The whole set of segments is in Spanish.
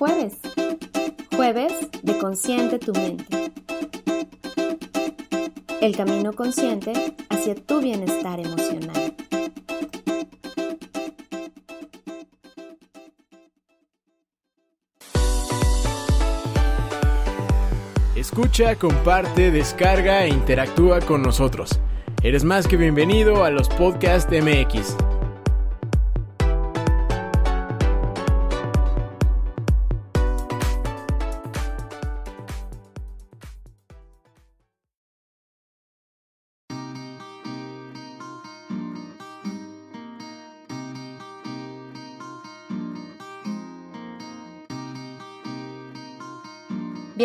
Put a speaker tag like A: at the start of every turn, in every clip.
A: jueves. Jueves de Consciente tu mente. El camino consciente hacia tu bienestar emocional.
B: Escucha, comparte, descarga e interactúa con nosotros. Eres más que bienvenido a los Podcast MX.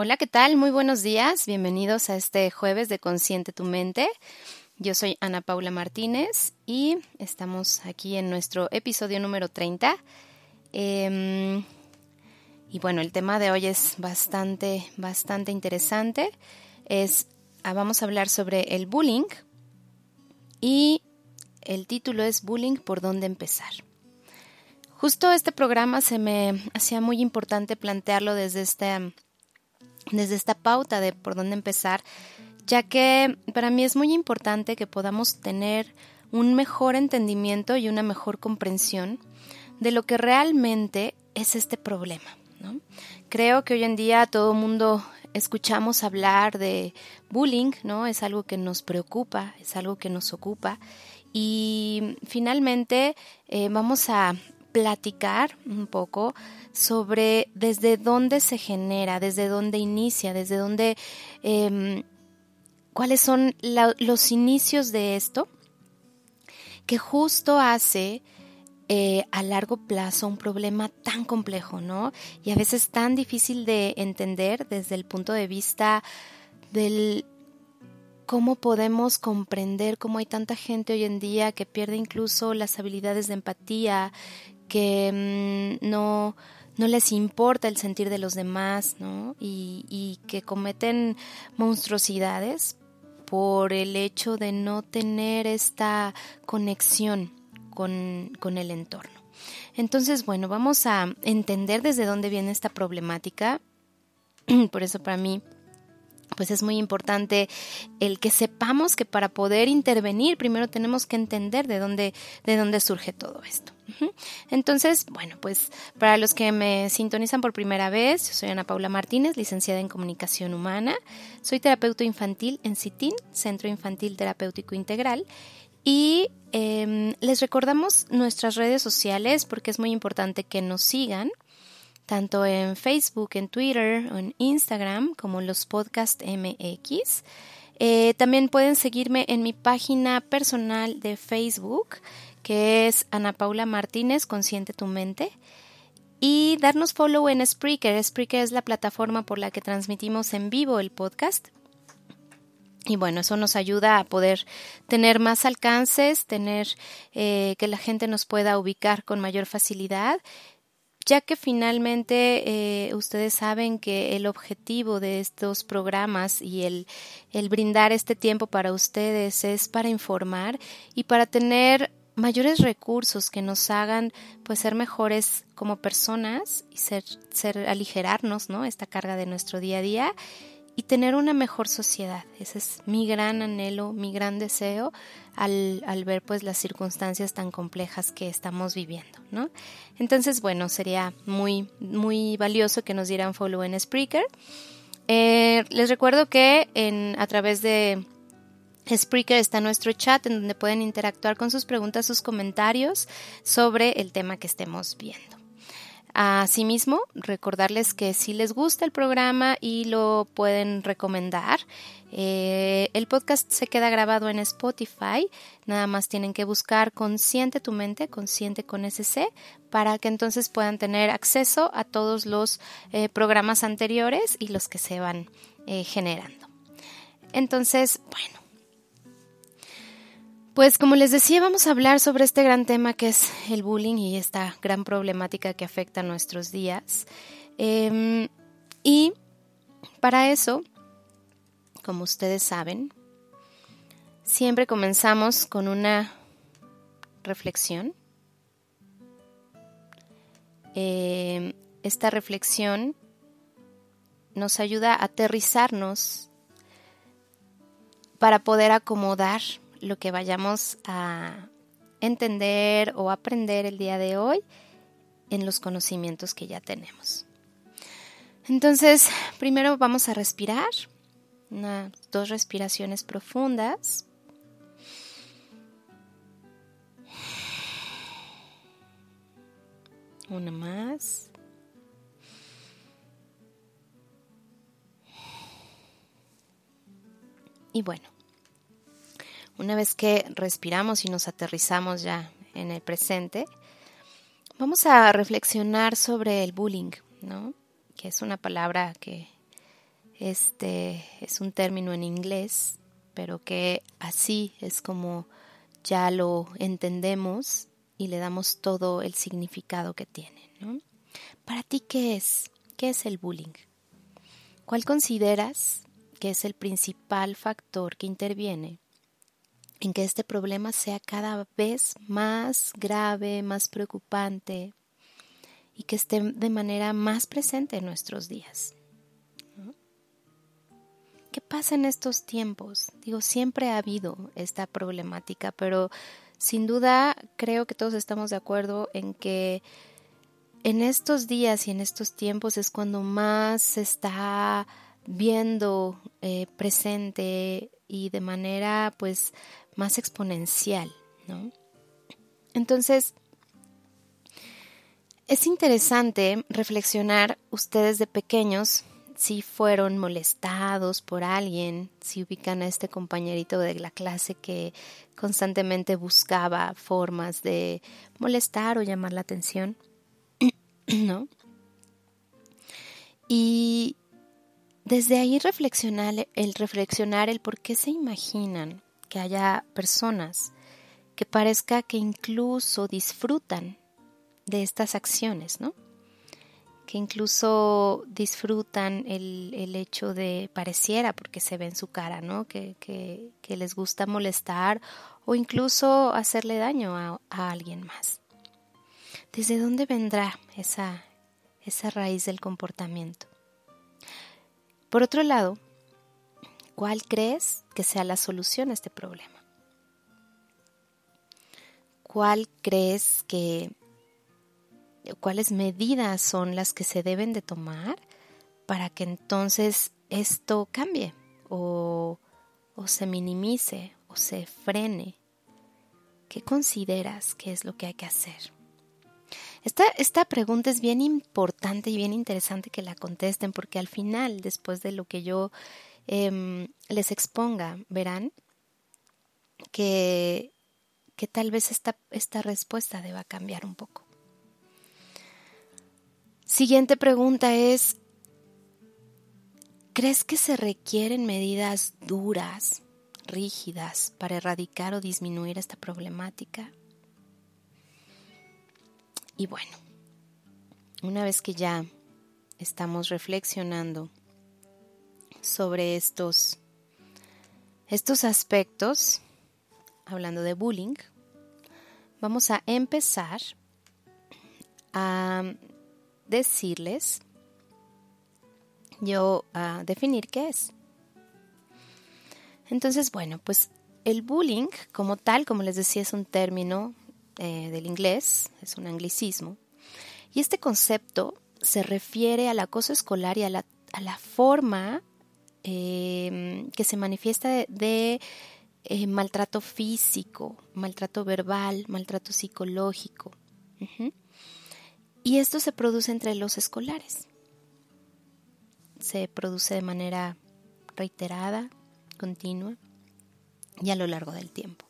A: Hola, ¿qué tal? Muy buenos días. Bienvenidos a este jueves de Consciente tu Mente. Yo soy Ana Paula Martínez y estamos aquí en nuestro episodio número 30. Em, y bueno, el tema de hoy es bastante, bastante interesante. Es, ah, vamos a hablar sobre el bullying y el título es Bullying, ¿por dónde empezar? Justo este programa se me hacía muy importante plantearlo desde este desde esta pauta de por dónde empezar, ya que para mí es muy importante que podamos tener un mejor entendimiento y una mejor comprensión de lo que realmente es este problema. Creo que hoy en día todo el mundo escuchamos hablar de bullying, ¿no? Es algo que nos preocupa, es algo que nos ocupa y finalmente eh, vamos a platicar un poco sobre desde dónde se genera, desde dónde inicia, desde dónde, em, cuáles son los inicios de esto, que justo hace eh, a largo plazo un problema tan complejo, ¿no? Y a veces tan difícil de entender desde el punto de vista del cómo podemos comprender cómo hay tanta gente hoy en día que pierde incluso las habilidades de empatía, que mm, no, no les importa el sentir de los demás, ¿no? Y, que cometen monstruosidades por el hecho de no tener esta conexión con, el entorno. Entonces, bueno, vamos a entender desde dónde viene esta problemática. Por eso para mí pues es muy importante el que sepamos que para poder intervenir primero tenemos que entender de dónde, de dónde surge todo esto. Entonces, bueno, pues para los que me sintonizan por primera vez, yo soy Ana Paula Martínez, licenciada en Comunicación Humana, soy terapeuta infantil en CITIN, Centro Infantil Terapéutico Integral, y em, les recordamos nuestras redes sociales porque es muy importante que nos sigan, tanto en Facebook, en Twitter o en Instagram como los podcast MX. Eh, también pueden seguirme en mi página personal de Facebook, que es Ana Paula Martínez, Consciente tu Mente. Y darnos follow en Spreaker. Spreaker es la plataforma por la que transmitimos en vivo el podcast. Y bueno, eso nos ayuda a poder tener más alcances, tener eh, que la gente nos pueda ubicar con mayor facilidad, ya que finalmente eh, ustedes saben que el objetivo de estos programas y el, el brindar este tiempo para ustedes es para informar y para tener mayores recursos que nos hagan pues ser mejores como personas y ser, ser aligerarnos, ¿no? Esta carga de nuestro día a día y tener una mejor sociedad. Ese es mi gran anhelo, mi gran deseo al, al, ver pues las circunstancias tan complejas que estamos viviendo, ¿no? Entonces, bueno, sería muy, muy valioso que nos dieran follow en Spreaker. Eh, les recuerdo que en, a través de Spreaker está nuestro chat en donde pueden interactuar con sus preguntas, sus comentarios sobre el tema que estemos viendo. Asimismo, recordarles que si les gusta el programa y lo pueden recomendar, eh, el podcast se queda grabado en Spotify. Nada más tienen que buscar Consciente tu mente, Consciente con SC, para que entonces puedan tener acceso a todos los eh, programas anteriores y los que se van eh, generando. Entonces, bueno, pues como les decía, vamos a hablar sobre este gran tema que es el bullying y esta gran problemática que afecta a nuestros días. Em, y para eso, como ustedes saben, siempre comenzamos con una reflexión. Em, esta reflexión nos ayuda a aterrizarnos para poder acomodar lo que vayamos a entender o aprender el día de hoy en los conocimientos que ya tenemos. Entonces, primero vamos a respirar, dos respiraciones profundas. Una más. Y bueno, una vez que respiramos y nos aterrizamos ya en el presente, vamos a reflexionar sobre el bullying, ¿no? Que es una palabra que este es un término en inglés, pero que así es como ya lo entendemos y le damos todo el significado que tiene, ¿no? Para ti, ¿qué es? ¿Qué es el bullying? ¿Cuál consideras que es el principal factor que interviene en que este problema sea cada vez más grave, más preocupante y que esté de manera más presente en nuestros días. ¿Qué pasa en estos tiempos? Digo, siempre ha habido esta problemática, pero sin duda creo que todos estamos de acuerdo en que en estos días y en estos tiempos es cuando más se está viendo eh, presente y de manera pues más exponencial, ¿no? Entonces, es interesante reflexionar ustedes de pequeños si fueron molestados por alguien, si ubican a este compañerito de la clase que constantemente buscaba formas de molestar o llamar la atención, ¿no? Y desde ahí reflexionar el reflexionar el por qué se imaginan que haya personas que parezca que incluso disfrutan de estas acciones, ¿no? Que incluso disfrutan el, el hecho de, pareciera, porque se ve en su cara, ¿no? Que, que, les gusta molestar o incluso hacerle daño a, a alguien más. ¿Desde dónde vendrá esa, esa raíz del comportamiento? Por otro lado, ¿cuál crees que sea la solución a este problema? ¿Cuál crees que, cuáles medidas son las que se deben de tomar para que entonces esto cambie o, o se minimice o se frene? ¿Qué consideras que es lo que hay que hacer? Esta, esta, pregunta es bien importante y bien interesante que la contesten porque al final, después de lo que yo eh, les exponga, verán que que tal vez esta, esta respuesta deba cambiar un poco. Siguiente pregunta es, ¿crees que se requieren medidas duras, rígidas, para erradicar o disminuir esta problemática? Y bueno, una vez que ya estamos reflexionando sobre estos, estos aspectos, hablando de bullying, vamos a empezar a decirles, yo a definir qué es. Entonces, bueno, pues el bullying como tal, como les decía, es un término eh, del inglés, es un anglicismo, y este concepto se refiere al acoso escolar y a la, a la forma eh, que se manifiesta de eh, maltrato físico, maltrato verbal, maltrato psicológico. Y esto se produce entre los escolares. Se produce de manera reiterada, continua y a lo largo del tiempo.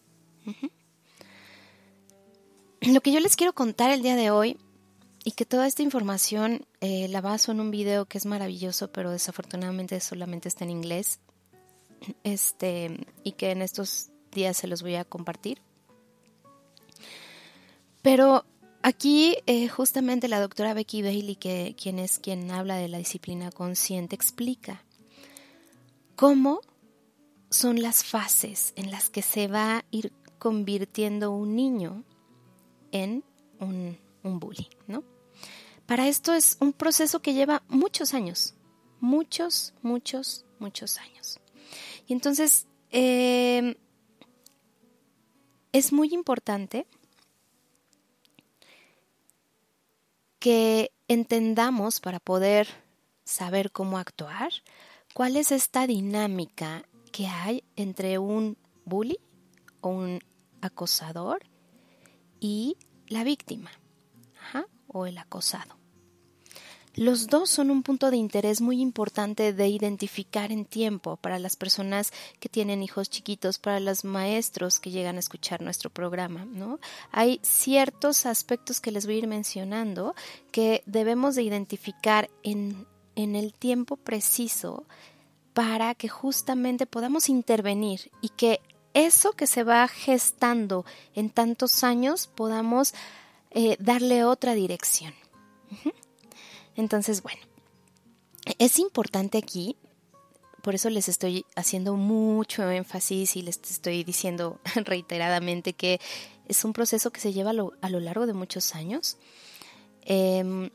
A: Lo que yo les quiero contar el día de hoy y que toda esta información eh, la baso en un video que es maravilloso, pero desafortunadamente solamente está en inglés este, y que en estos días se los voy a compartir. Pero aquí eh, justamente la doctora Becky Bailey, que, quien es quien habla de la disciplina consciente, explica cómo son las fases en las que se va a ir convirtiendo un niño en un, un bully, ¿no? Para esto es un proceso que lleva muchos años, muchos, muchos, muchos años. Y entonces em, es muy importante que entendamos para poder saber cómo actuar, cuál es esta dinámica que hay entre un bully o un acosador y la víctima o el acosado. Los dos son un punto de interés muy importante de identificar en tiempo para las personas que tienen hijos chiquitos, para los maestros que llegan a escuchar nuestro programa, ¿no? Hay ciertos aspectos que les voy a ir mencionando que debemos de identificar en, en el tiempo preciso para que justamente podamos intervenir y que eso que se va gestando en tantos años podamos eh, darle otra dirección. Entonces, bueno, es importante aquí, por eso les estoy haciendo mucho énfasis y les estoy diciendo reiteradamente que es un proceso que se lleva a lo, largo de muchos años. Em,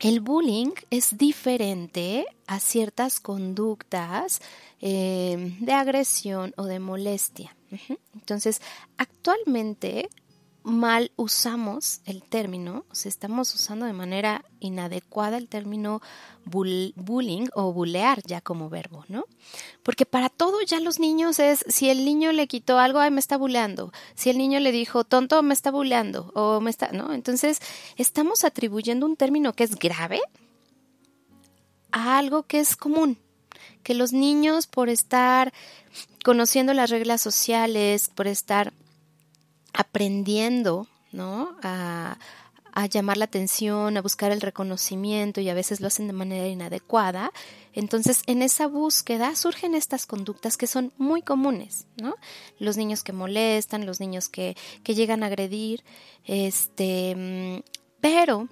A: el bullying es diferente a ciertas conductas em, de agresión o de molestia. Entonces, actualmente mal usamos el término, o sea, estamos usando de manera inadecuada el término bullying o bulear ya como verbo, ¿no? Porque para todo ya los niños es, si el niño le quitó algo, ay, me está buleando. Si el niño le dijo tonto, me está buleando. O me está, ¿no? Entonces, estamos atribuyendo un término que es grave a algo que es común, que los niños por estar conociendo las reglas sociales, por estar aprendiendo, ¿no? A, a llamar la atención, a buscar el reconocimiento y a veces lo hacen de manera inadecuada. Entonces, en esa búsqueda surgen estas conductas que son muy comunes, ¿no? Los niños que molestan, los niños que, que llegan a agredir, este, pero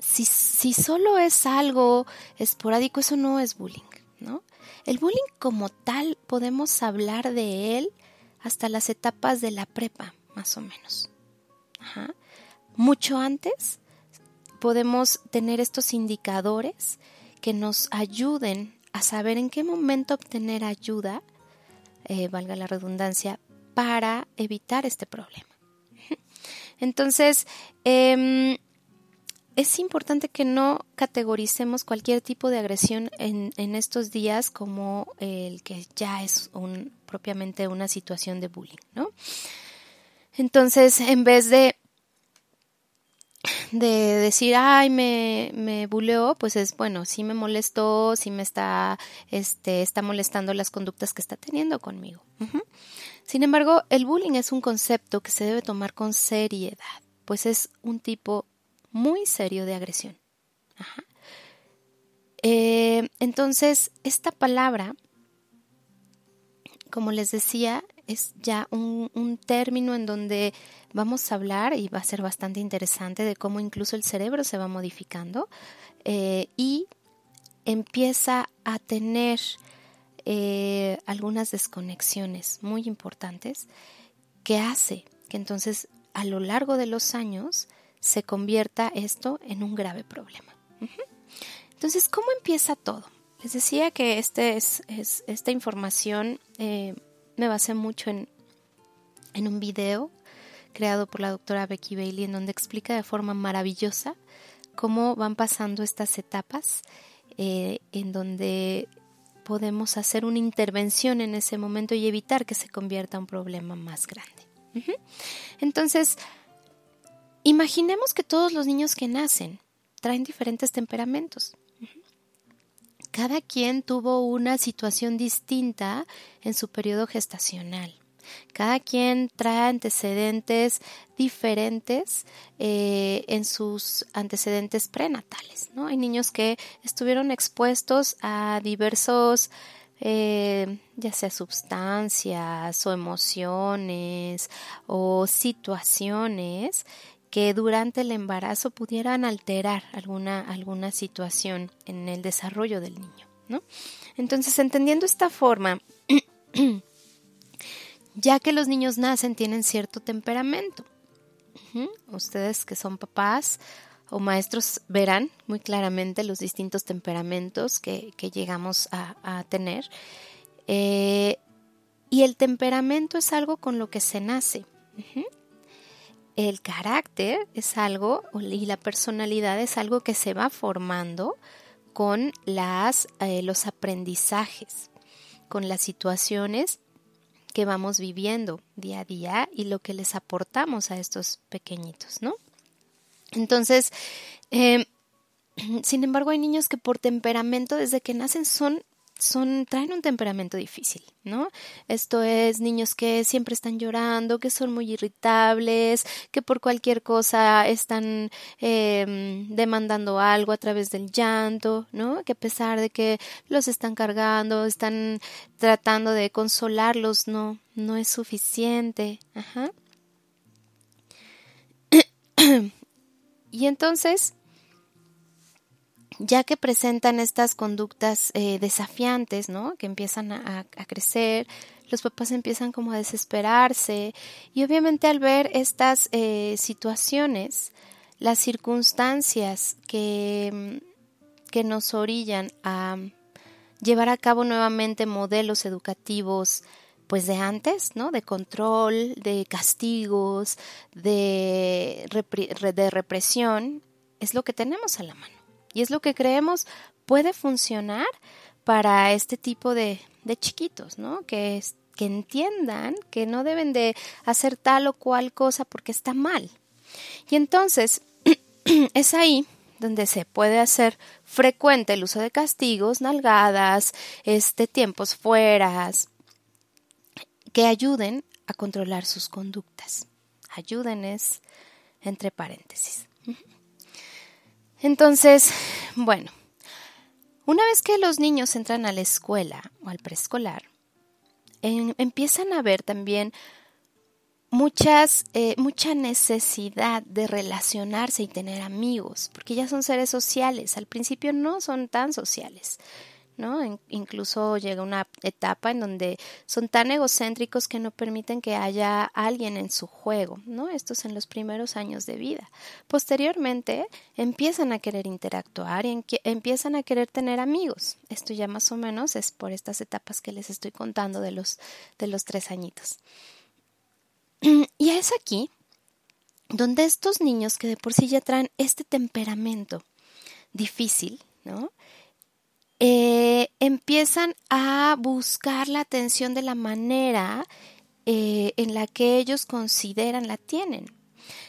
A: si, si solo es algo esporádico, eso no es bullying, ¿no? El bullying como tal podemos hablar de él hasta las etapas de la prepa, más o menos. Mucho antes podemos tener estos indicadores que nos ayuden a saber en qué momento obtener ayuda, eh, valga la redundancia, para evitar este problema. Entonces, eh, es importante que no categoricemos cualquier tipo de agresión en estos días como el que ya es un, propiamente una situación de bullying, ¿no? Entonces, en vez de, de decir, ay, me, me buleó, pues es, bueno, sí me molestó, sí me está, este, está molestando las conductas que está teniendo conmigo. Sin embargo, el bullying es un concepto que se debe tomar con seriedad, pues es un tipo muy serio de agresión. Eh, entonces, esta palabra, como les decía, es ya un, término en donde vamos a hablar y va a ser bastante interesante de cómo incluso el cerebro se va modificando eh, y empieza a tener eh, algunas desconexiones muy importantes que hace que entonces a lo largo de los años se convierta esto en un grave problema. Entonces, ¿cómo empieza todo? Les decía que este es, esta información eh, me basé mucho en, en un video creado por la doctora Becky Bailey en donde explica de forma maravillosa cómo van pasando estas etapas eh, en donde podemos hacer una intervención en ese momento y evitar que se convierta en un problema más grande. Entonces, Imaginemos que todos los niños que nacen traen diferentes temperamentos. Cada quien tuvo una situación distinta en su periodo gestacional. Cada quien trae antecedentes diferentes eh, en sus antecedentes prenatales. ¿no? Hay niños que estuvieron expuestos a diversos, eh, ya sea sustancias o emociones o situaciones que durante el embarazo pudieran alterar alguna, alguna situación en el desarrollo del niño. ¿no? Entonces, entendiendo esta forma, ya que los niños nacen tienen cierto temperamento. Ustedes que son papás o maestros verán muy claramente los distintos temperamentos que, llegamos a, tener. Eh, y el temperamento es algo con lo que se nace el carácter es algo y la personalidad es algo que se va formando con las, eh, los aprendizajes, con las situaciones que vamos viviendo día a día y lo que les aportamos a estos pequeñitos, ¿no? Entonces, em, sin embargo, hay niños que por temperamento desde que nacen son son, traen un temperamento difícil, ¿no? Esto es niños que siempre están llorando, que son muy irritables, que por cualquier cosa están em, demandando algo a través del llanto, ¿no? Que a pesar de que los están cargando, están tratando de consolarlos, no, no es suficiente. Ajá. y entonces, ya que presentan estas conductas eh, desafiantes, ¿no? Que empiezan a, crecer, los papás empiezan como a desesperarse y obviamente al ver estas eh, situaciones, las circunstancias que, que nos orillan a llevar a cabo nuevamente modelos educativos pues de antes, ¿no? De control, de castigos, de, de represión, es lo que tenemos a la mano. Y es lo que creemos puede funcionar para este tipo de, de chiquitos, ¿no? Que, que entiendan que no deben de hacer tal o cual cosa porque está mal. Y entonces es ahí donde se puede hacer frecuente el uso de castigos, nalgadas, este, tiempos fueras, que ayuden a controlar sus conductas. Ayuden es entre paréntesis. Entonces, bueno, una vez que los niños entran a la escuela o al preescolar, empiezan a ver también muchas, eh, mucha necesidad de relacionarse y tener amigos, porque ya son seres sociales. Al principio no son tan sociales. Incluso llega una etapa en donde son tan egocéntricos que no permiten que haya alguien en su juego, ¿no? Esto es en los primeros años de vida. Posteriormente empiezan a querer interactuar y empiezan a querer tener amigos. Esto ya más o menos es por estas etapas que les estoy contando de los, de los tres añitos. Y es aquí donde estos niños que de por sí ya traen este temperamento difícil, ¿no? Eh, empiezan a buscar la atención de la manera eh, en la que ellos consideran la tienen.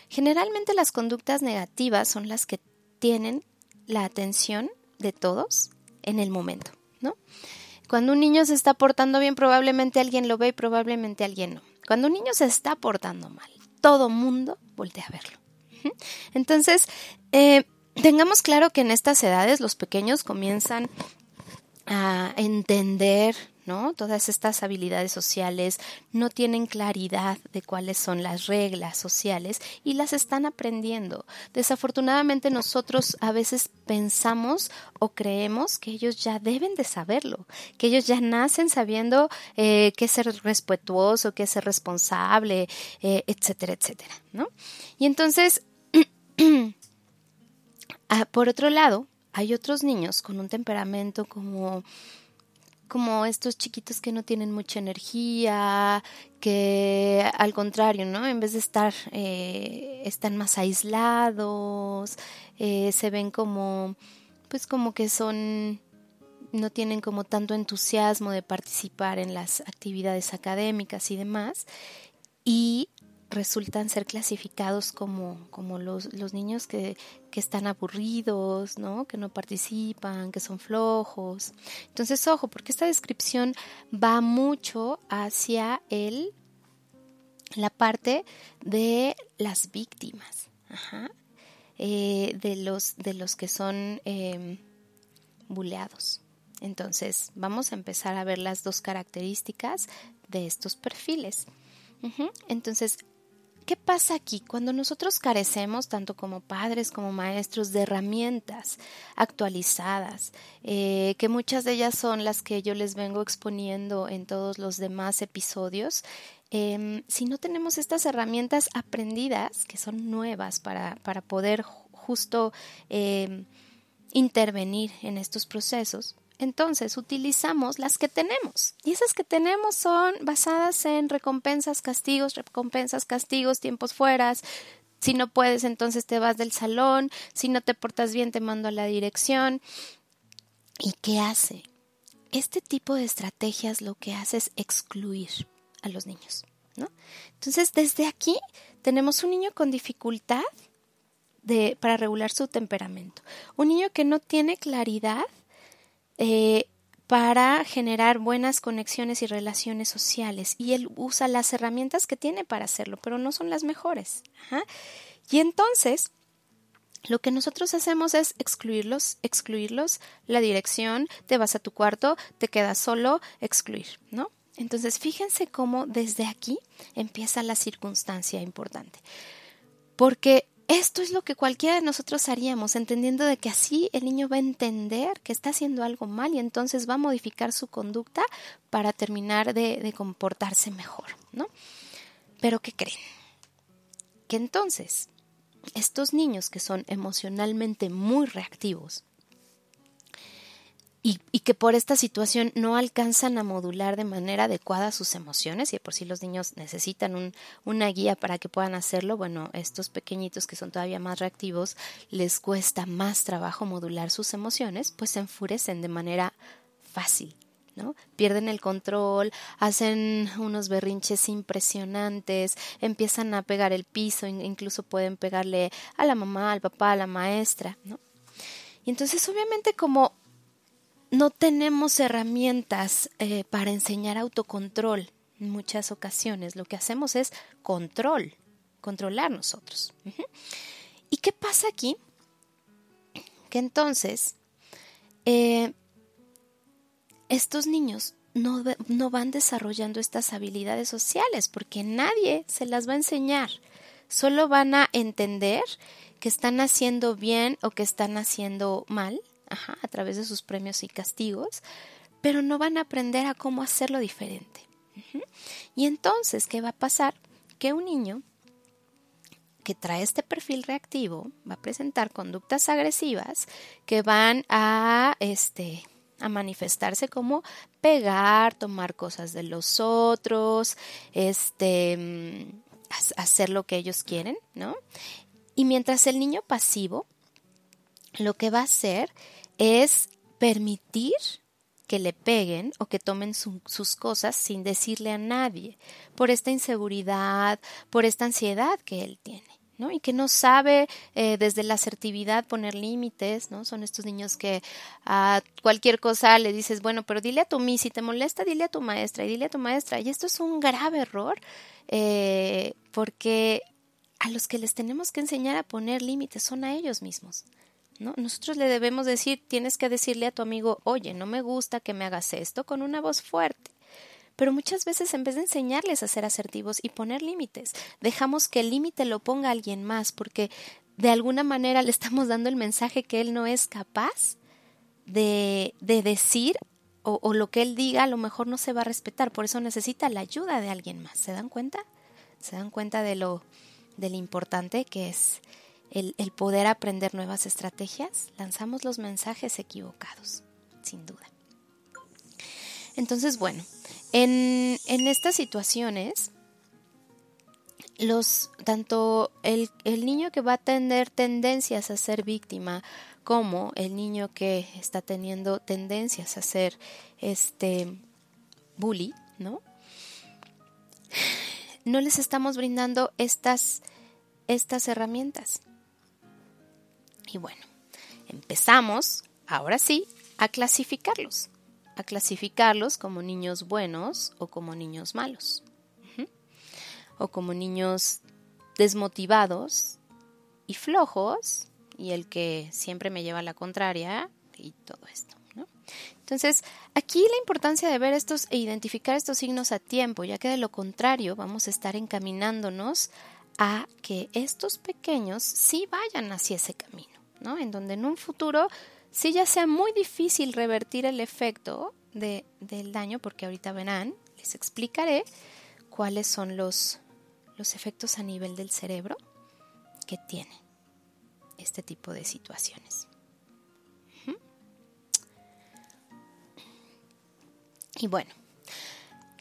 A: Generalmente las conductas negativas son las que tienen la atención de todos en el momento, ¿no? Cuando un niño se está portando bien, probablemente alguien lo ve y probablemente alguien no. Cuando un niño se está portando mal, todo mundo voltea a verlo. Entonces, eh, tengamos claro que en estas edades los pequeños comienzan a entender ¿no? Todas estas habilidades sociales no tienen claridad de cuáles son las reglas sociales y las están aprendiendo. Desafortunadamente nosotros a veces pensamos o creemos que ellos ya deben de saberlo, que ellos ya nacen sabiendo eh, qué ser respetuoso, qué ser responsable, eh, etcétera, etcétera, ¿no? Y entonces, ah, por otro lado, hay otros niños con un temperamento como como estos chiquitos que no tienen mucha energía, que al contrario, ¿no? En vez de estar, eh, están más aislados, eh, se ven como, pues como que son, no tienen como tanto entusiasmo de participar en las actividades académicas y demás. Y resultan ser clasificados como, como los, los niños que, que, están aburridos, ¿no? que no participan, que son flojos. Entonces, ojo, porque esta descripción va mucho hacia el, la parte de las víctimas, eh, de, los, de los que son eh, buleados. Entonces, vamos a empezar a ver las dos características de estos perfiles. Entonces, ¿Qué pasa aquí cuando nosotros carecemos, tanto como padres como maestros, de herramientas actualizadas, eh, que muchas de ellas son las que yo les vengo exponiendo en todos los demás episodios? Em, si no tenemos estas herramientas aprendidas, que son nuevas para, para poder justo em, intervenir en estos procesos, entonces utilizamos las que tenemos. Y esas que tenemos son basadas en recompensas, castigos, recompensas, castigos, tiempos fueras. Si no puedes, entonces te vas del salón. Si no te portas bien, te mando a la dirección. ¿Y qué hace? Este tipo de estrategias lo que hace es excluir a los niños. ¿no? Entonces, desde aquí tenemos un niño con dificultad de, para regular su temperamento. Un niño que no tiene claridad eh, para generar buenas conexiones y relaciones sociales. Y él usa las herramientas que tiene para hacerlo, pero no son las mejores. Y entonces, lo que nosotros hacemos es excluirlos, excluirlos, la dirección, te vas a tu cuarto, te quedas solo, excluir, ¿no? Entonces, fíjense cómo desde aquí empieza la circunstancia importante. Porque esto es lo que cualquiera de nosotros haríamos, entendiendo de que así el niño va a entender que está haciendo algo mal y entonces va a modificar su conducta para terminar de, comportarse mejor, ¿no? Pero ¿qué creen? Que entonces estos niños que son emocionalmente muy reactivos, y, que por esta situación no alcanzan a modular de manera adecuada sus emociones y por si los niños necesitan un, una guía para que puedan hacerlo, bueno, estos pequeñitos que son todavía más reactivos les cuesta más trabajo modular sus emociones, pues se enfurecen de manera fácil. ¿no? Pierden el control, hacen unos berrinches impresionantes, empiezan a pegar el piso, incluso pueden pegarle a la mamá, al papá, a la maestra, ¿no? Y entonces obviamente como no tenemos herramientas eh, para enseñar autocontrol en muchas ocasiones, lo que hacemos es control, controlar nosotros. ¿Y qué pasa aquí? Que entonces eh, estos niños no, no, van desarrollando estas habilidades sociales porque nadie se las va a enseñar. Solo van a entender que están haciendo bien o que están haciendo mal a través de sus premios y castigos, pero no van a aprender a cómo hacerlo diferente. Y entonces, ¿qué va a pasar? Que un niño que trae este perfil reactivo va a presentar conductas agresivas que van a este a manifestarse como pegar, tomar cosas de los otros, este mm, hacer lo que ellos quieren, ¿no? Y mientras el niño pasivo lo que va a hacer es permitir que le peguen o que tomen sus cosas sin decirle a nadie, por esta inseguridad, por esta ansiedad que él tiene. ¿no? y que no sabe eh, desde la asertividad poner límites, ¿no? Son estos niños que a cualquier cosa le dices, bueno, pero dile a tu mí, si te molesta, dile a tu maestra y dile a tu maestra. Y esto es un grave error eh, porque a los que les tenemos que enseñar a poner límites son a ellos mismos. ¿No? Nosotros le debemos decir, tienes que decirle a tu amigo, oye, no me gusta que me hagas esto con una voz fuerte. Pero muchas veces en vez de enseñarles a ser asertivos y poner límites, dejamos que el límite lo ponga alguien más porque de alguna manera le estamos dando el mensaje que él no es capaz de, de decir o, lo que él diga a lo mejor no se va a respetar. Por eso necesita la ayuda de alguien más. ¿Se dan cuenta? ¿Se dan cuenta de lo, de lo importante que es el, poder aprender nuevas estrategias, lanzamos los mensajes equivocados, sin duda. Entonces, bueno, en, estas situaciones, los, tanto el, el, niño que va a tener tendencias a ser víctima como el niño que está teniendo tendencias a ser este bully, ¿no? No les estamos brindando estas, estas herramientas. Y bueno, empezamos, ahora sí, a clasificarlos. A clasificarlos como niños buenos o como niños malos. O como niños desmotivados y flojos y el que siempre me lleva a la contraria y todo esto. Entonces, aquí la importancia de ver estos e identificar estos signos a tiempo, ya que de lo contrario vamos a estar encaminándonos a que estos pequeños sí vayan hacia ese camino. ¿no? En donde en un futuro sí ya sea muy difícil revertir el efecto de, del daño, porque ahorita verán, les explicaré cuáles son los, los efectos a nivel del cerebro que tiene este tipo de situaciones. Y bueno,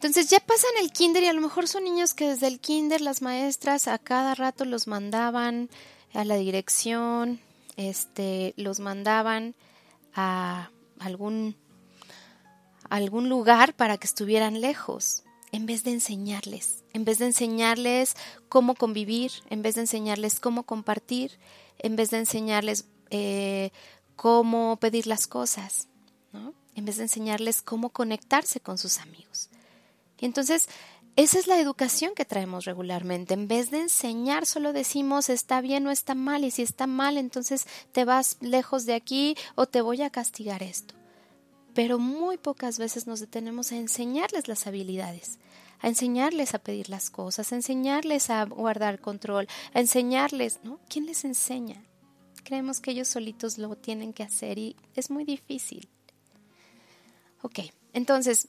A: entonces ya pasan el kinder y a lo mejor son niños que desde el kinder las maestras a cada rato los mandaban a la dirección, este, los mandaban a algún, algún lugar para que estuvieran lejos, en vez de enseñarles, en vez de enseñarles cómo convivir, en vez de enseñarles cómo compartir, en vez de enseñarles eh, cómo pedir las cosas, ¿no? en vez de enseñarles cómo conectarse con sus amigos. Entonces esa es la educación que traemos regularmente. En vez de enseñar, solo decimos está bien o está mal, y si está mal, entonces te vas lejos de aquí o te voy a castigar esto. Pero muy pocas veces nos detenemos a enseñarles las habilidades, a enseñarles a pedir las cosas, a enseñarles a guardar control, a enseñarles, ¿no? ¿Quién les enseña? Creemos que ellos solitos lo tienen que hacer y es muy difícil. Ok, entonces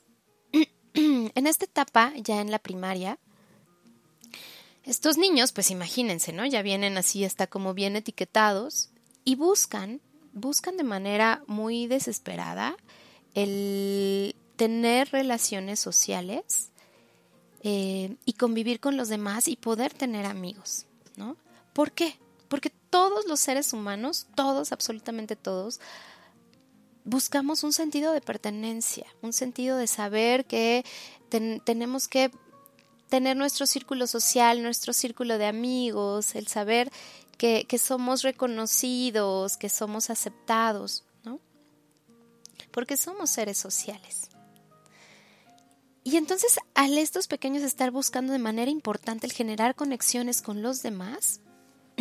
A: en esta etapa, ya en la primaria, estos niños, pues imagínense, ¿no? Ya vienen así, hasta como bien etiquetados y buscan, buscan de manera muy desesperada el tener relaciones sociales eh, y convivir con los demás y poder tener amigos, ¿no? ¿Por qué? Porque todos los seres humanos, todos, absolutamente todos, buscamos un sentido de pertenencia, un sentido de saber que tenemos que tener nuestro círculo social, nuestro círculo de amigos, el saber que, que somos reconocidos, que somos aceptados, ¿no? Porque somos seres sociales. Y entonces al estos pequeños estar buscando de manera importante el generar conexiones con los demás,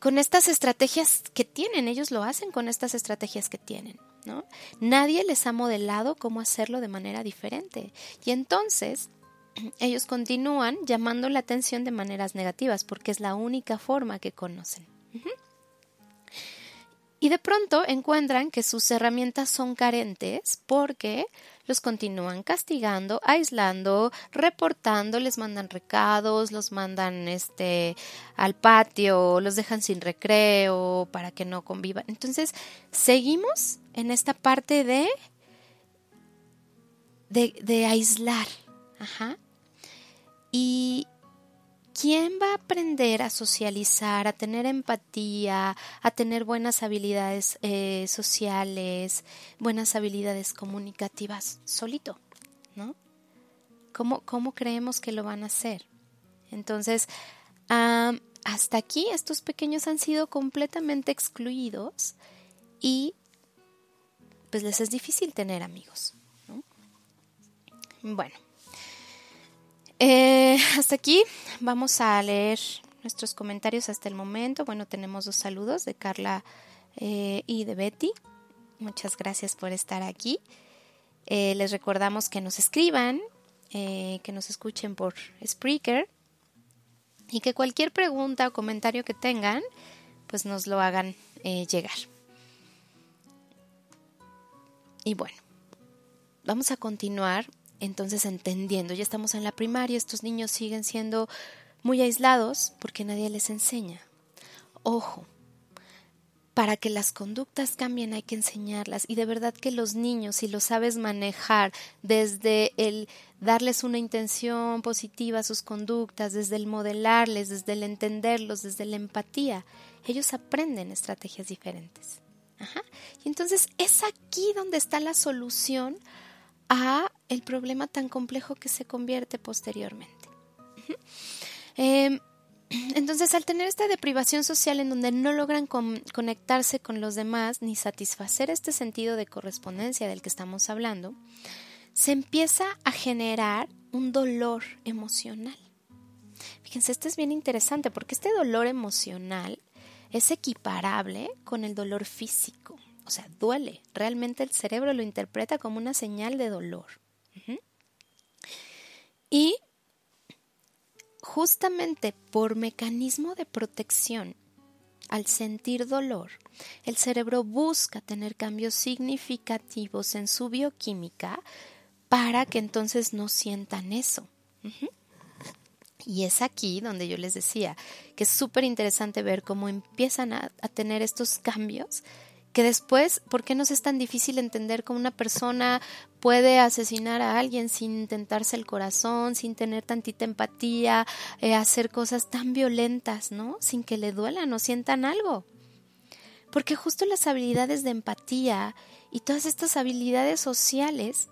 A: con estas estrategias que tienen, ellos lo hacen con estas estrategias que tienen, ¿no? Nadie les ha modelado cómo hacerlo de manera diferente. Y entonces ellos continúan llamando la atención de maneras negativas porque es la única forma que conocen. Y de pronto encuentran que sus herramientas son carentes porque los continúan castigando, aislando, reportando, les mandan recados, los mandan este al patio, los dejan sin recreo para que no convivan. Entonces, seguimos en esta parte de de, de aislar. Ajá. Y ¿quién va a aprender a socializar, a tener empatía, a tener buenas habilidades eh, sociales, buenas habilidades comunicativas solito? ¿No? ¿Cómo, ¿Cómo, creemos que lo van a hacer? Entonces, hasta aquí estos pequeños han sido completamente excluidos y pues les es difícil tener amigos. Bueno, eh, hasta aquí vamos a leer nuestros comentarios hasta el momento. Bueno, tenemos dos saludos de Carla eh, y de Betty. Muchas gracias por estar aquí. Eh, les recordamos que nos escriban, que nos escuchen por Spreaker y que cualquier pregunta o comentario que tengan, pues nos lo hagan llegar. Y bueno, vamos a continuar entonces entendiendo, ya estamos en la primaria, estos niños siguen siendo muy aislados porque nadie les enseña. Ojo, para que las conductas cambien hay que enseñarlas y de verdad que los niños, si lo sabes manejar desde el darles una intención positiva a sus conductas, desde el modelarles, desde el entenderlos, desde la empatía, ellos aprenden estrategias diferentes. Y entonces es aquí donde está la solución a el problema tan complejo que se convierte posteriormente. Em, entonces, al tener esta deprivación social en donde no logran conectarse con los demás ni satisfacer este sentido de correspondencia del que estamos hablando, se empieza a generar un dolor emocional. Fíjense, esto es bien interesante porque este dolor emocional es equiparable con el dolor físico. O sea, duele. Realmente el cerebro lo interpreta como una señal de dolor. Y justamente por mecanismo de protección, al sentir dolor, el cerebro busca tener cambios significativos en su bioquímica para que entonces no sientan eso. Y es aquí donde yo les decía que es súper interesante ver cómo empiezan a, a, tener estos cambios que después, ¿por qué nos es tan difícil entender cómo una persona puede asesinar a alguien sin intentarse el corazón, sin tener tantita empatía, eh, hacer cosas tan violentas, ¿no? Sin que le duelan o sientan algo? Porque justo las habilidades de empatía y todas estas habilidades sociales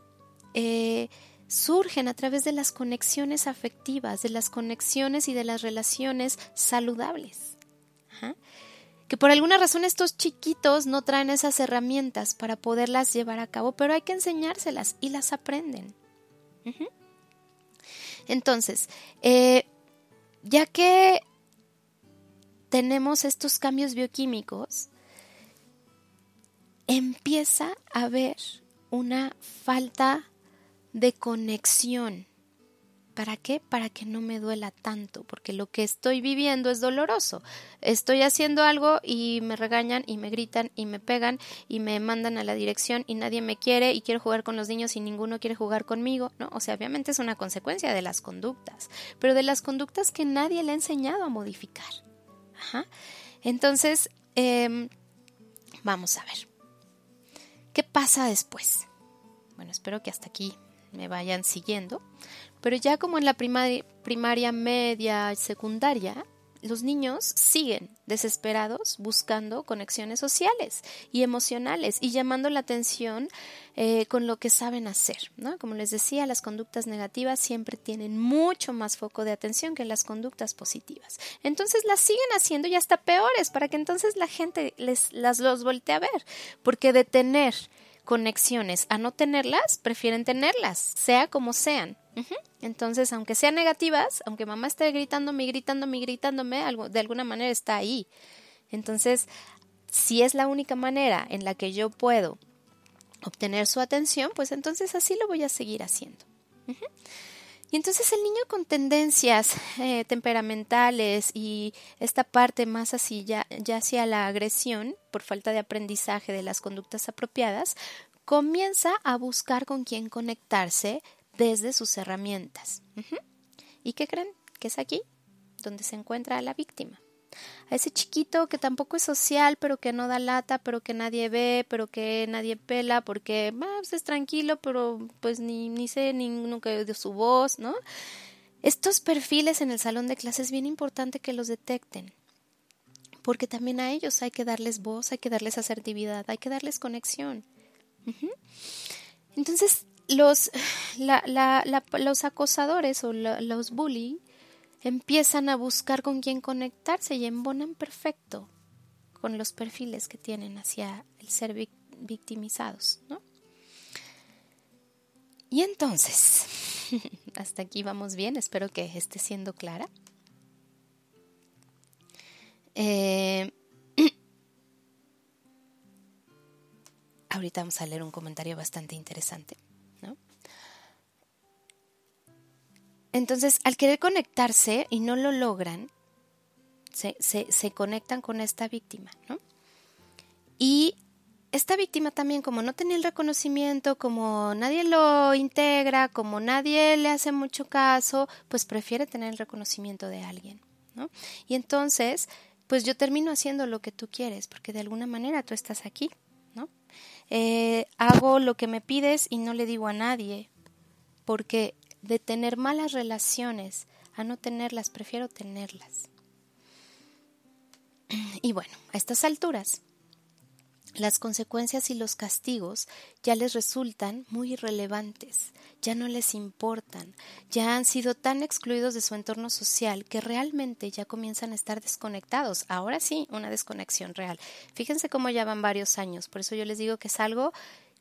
A: eh, surgen a través de las conexiones afectivas, de las conexiones y de las relaciones saludables que por alguna razón estos chiquitos no traen esas herramientas para poderlas llevar a cabo, pero hay que enseñárselas y las aprenden. Entonces, eh, ya que tenemos estos cambios bioquímicos, empieza a haber una falta de conexión ¿Para qué? Para que no me duela tanto, porque lo que estoy viviendo es doloroso. Estoy haciendo algo y me regañan y me gritan y me pegan y me mandan a la dirección y nadie me quiere y quiero jugar con los niños y ninguno quiere jugar conmigo, ¿no? O sea, obviamente es una consecuencia de las conductas, pero de las conductas que nadie le ha enseñado a modificar. Ajá. Entonces, em, vamos a ver. ¿Qué pasa después? Bueno, espero que hasta aquí me vayan siguiendo. Pero ya como en la primaria, primaria media secundaria, los niños siguen desesperados buscando conexiones sociales y emocionales y llamando la atención eh, con lo que saben hacer. ¿no? Como les decía, las conductas negativas siempre tienen mucho más foco de atención que las conductas positivas. Entonces las siguen haciendo y hasta peores para que entonces la gente les, las los voltee a ver. Porque de tener conexiones a no tenerlas, prefieren tenerlas, sea como sean. Entonces, aunque sean negativas, aunque mamá esté gritándome, gritándome, gritándome, de alguna manera está ahí. Entonces, si es la única manera en la que yo puedo obtener su atención, pues entonces así lo voy a seguir haciendo. Y entonces el niño con tendencias eh, temperamentales y esta parte más así ya, ya hacia la agresión por falta de aprendizaje de las conductas apropiadas, comienza a buscar con quién conectarse desde sus herramientas. ¿Y qué creen? Que es aquí donde se encuentra la víctima. A ese chiquito que tampoco es social, pero que no da lata, pero que nadie ve, pero que nadie pela, porque pues es tranquilo, pero pues ni, ni sé, ni nunca oído su voz, ¿no? Estos perfiles en el salón de clases es bien importante que los detecten, porque también a ellos hay que darles voz, hay que darles asertividad, hay que darles conexión. Entonces, los, los acosadores o los bully empiezan a buscar con quién conectarse y embonan perfecto con los perfiles que tienen hacia el ser victimizados, ¿no? Y entonces, hasta aquí vamos bien, espero que esté siendo clara. Eh, ahorita vamos a leer un comentario bastante interesante. Entonces, al querer conectarse y no lo logran, se, se, conectan con esta víctima, ¿no? Y esta víctima también, como no tenía el reconocimiento, como nadie lo integra, como nadie le hace mucho caso, pues prefiere tener el reconocimiento de alguien, ¿no? Y entonces, pues yo termino haciendo lo que tú quieres, porque de alguna manera tú estás aquí, ¿no? Eh, hago lo que me pides y no le digo a nadie, porque de tener malas relaciones a no tenerlas, prefiero tenerlas. Y bueno, a estas alturas, las consecuencias y los castigos ya les resultan muy irrelevantes, ya no les importan, ya han sido tan excluidos de su entorno social que realmente ya comienzan a estar desconectados. Ahora sí, una desconexión real. Fíjense cómo ya van varios años, por eso yo les digo que es algo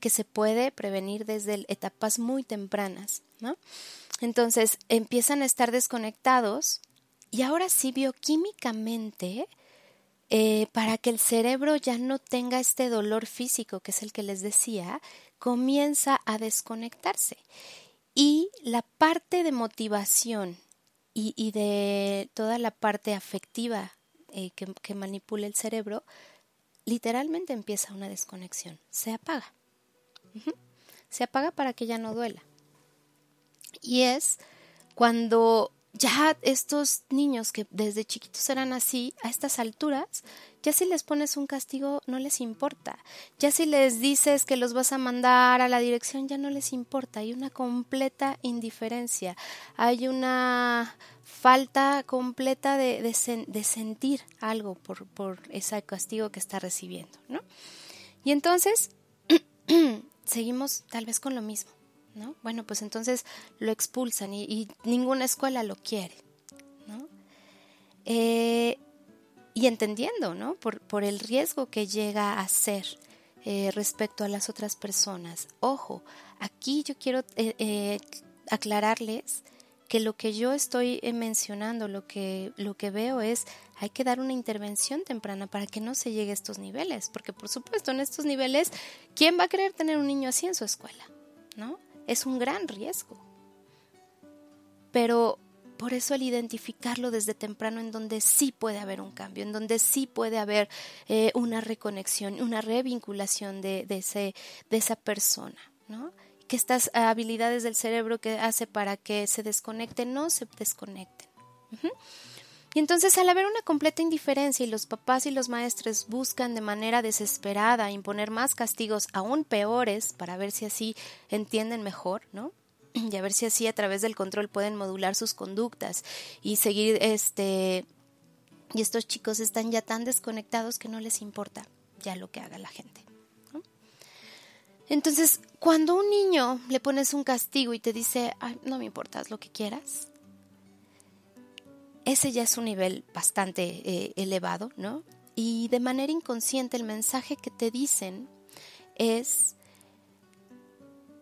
A: que se puede prevenir desde etapas muy tempranas, ¿no? Entonces empiezan a estar desconectados y ahora sí bioquímicamente, eh, para que el cerebro ya no tenga este dolor físico, que es el que les decía, comienza a desconectarse. Y la parte de motivación y, de toda la parte afectiva eh, que manipula el cerebro, literalmente empieza una desconexión, se apaga. Se apaga para que ya no duela. Y es cuando ya estos niños que desde chiquitos eran así, a estas alturas, ya si les pones un castigo no les importa. Ya si les dices que los vas a mandar a la dirección ya no les importa. Hay una completa indiferencia. Hay una falta completa de, de, sentir algo por, por ese castigo que está recibiendo. ¿no? Y entonces seguimos tal vez con lo mismo, ¿no? Bueno, pues entonces lo expulsan y, ninguna escuela lo quiere, ¿no? Eh, y entendiendo, ¿no? Por, por, el riesgo que llega a ser eh, respecto a las otras personas. Ojo, aquí yo quiero eh, aclararles que lo que yo estoy mencionando, lo que, lo que veo es hay que dar una intervención temprana para que no se llegue a estos niveles, porque por supuesto en estos niveles, ¿quién va a querer tener un niño así en su escuela? ¿No? Es un gran riesgo. Pero por eso el identificarlo desde temprano en donde sí puede haber un cambio, en donde sí puede haber eh, una reconexión, una revinculación de, de, ese, de esa persona, ¿no? Que estas habilidades del cerebro que hace para que se desconecten no se desconecten. Y entonces al haber una completa indiferencia y los papás y los maestros buscan de manera desesperada imponer más castigos aún peores para ver si así entienden mejor, ¿no? Y a ver si así a través del control pueden modular sus conductas y seguir este Y estos chicos están ya tan desconectados que no les importa ya lo que haga la gente. Entonces, cuando un niño le pones un castigo y te dice, no me importa, haz lo que quieras, ese ya es un nivel bastante eh, elevado, ¿no? Y de manera inconsciente el mensaje que te dicen es,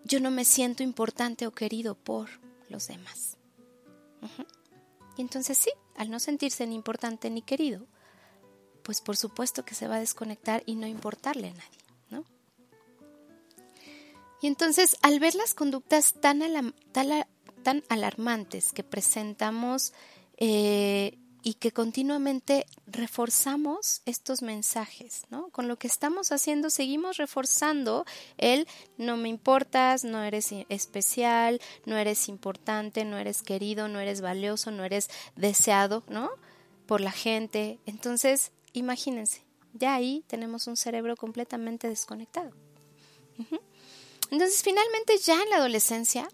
A: yo no me siento importante o querido por los demás. Y entonces sí, al no sentirse ni importante ni querido, pues por supuesto que se va a desconectar y no importarle a nadie, ¿no? Y entonces al ver las conductas tan, tan alarmantes que presentamos eh, y que continuamente reforzamos estos mensajes, ¿no? Con lo que estamos haciendo seguimos reforzando el no me importas, no eres especial, no eres importante, no eres querido, no eres valioso, no eres deseado, ¿no? Por la gente. Entonces, imagínense, ya ahí tenemos un cerebro completamente desconectado. Entonces, finalmente ya en la adolescencia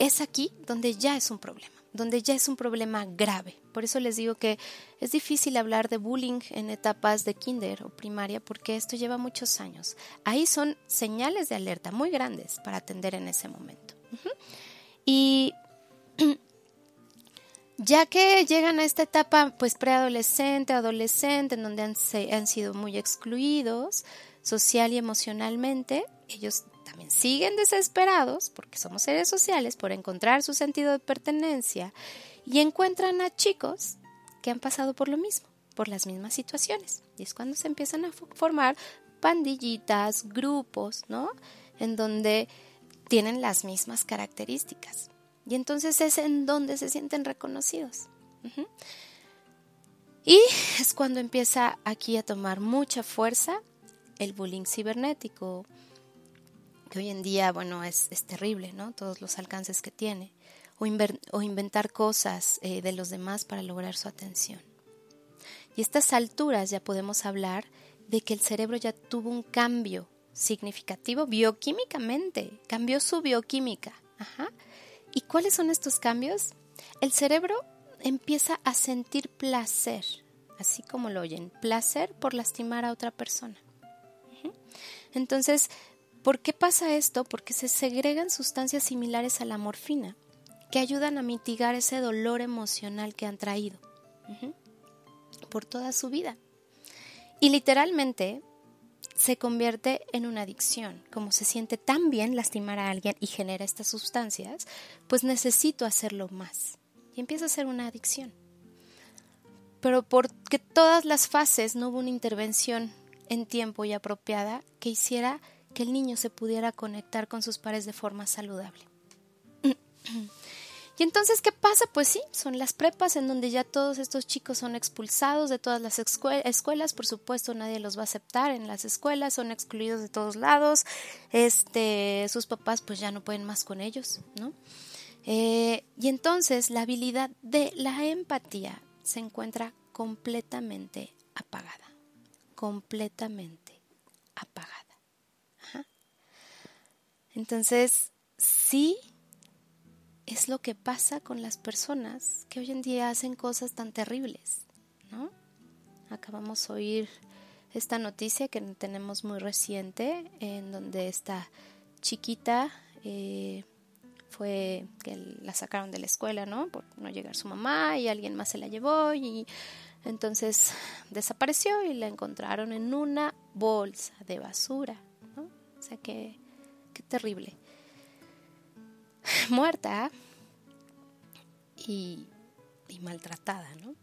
A: es aquí donde ya es un problema donde ya es un problema grave. Por eso les digo que es difícil hablar de bullying en etapas de kinder o primaria porque esto lleva muchos años. Ahí son señales de alerta muy grandes para atender en ese momento. Y ya que llegan a esta etapa pues preadolescente, adolescente, en donde han, han sido muy excluidos social y emocionalmente, ellos también siguen desesperados, porque somos seres sociales, por encontrar su sentido de pertenencia y encuentran a chicos que han pasado por lo mismo, por las mismas situaciones. Y es cuando se empiezan a formar pandillitas, grupos, ¿no? En donde tienen las mismas características. Y entonces es en donde se sienten reconocidos. Y es cuando empieza aquí a tomar mucha fuerza el bullying cibernético, hoy en día, bueno, es, terrible, ¿no? Todos los alcances que tiene. O, inventar cosas eh, de los demás para lograr su atención. Y estas alturas ya podemos hablar de que el cerebro ya tuvo un cambio significativo bioquímicamente, cambió su bioquímica. Ajá. ¿Y cuáles son estos cambios? El cerebro empieza a sentir placer, así como lo oyen, placer por lastimar a otra persona. Entonces, ¿Por qué pasa esto? Porque se segregan sustancias similares a la morfina que ayudan a mitigar ese dolor emocional que han traído por toda su vida. Y literalmente se convierte en una adicción. Como se siente tan bien lastimar a alguien y genera estas sustancias, pues necesito hacerlo más. Y empieza a ser una adicción. Pero porque todas las fases no hubo una intervención en tiempo y apropiada que hiciera que el niño se pudiera conectar con sus pares de forma saludable. Y entonces, ¿qué pasa? Pues sí, son las prepas en donde ya todos estos chicos son expulsados de todas las escuelas, por supuesto nadie los va a aceptar en las escuelas, son excluidos de todos lados, este, sus papás pues ya no pueden más con ellos, ¿no? Eh, y entonces la habilidad de la empatía se encuentra completamente apagada, completamente apagada. Entonces, sí es lo que pasa con las personas que hoy en día hacen cosas tan terribles, ¿no? Acabamos de oír esta noticia que tenemos muy reciente, en donde esta chiquita eh, fue que la sacaron de la escuela, ¿no? Por no llegar su mamá y alguien más se la llevó y entonces desapareció y la encontraron en una bolsa de basura, ¿no? O sea que Qué terrible. Muerta y, maltratada, ¿no?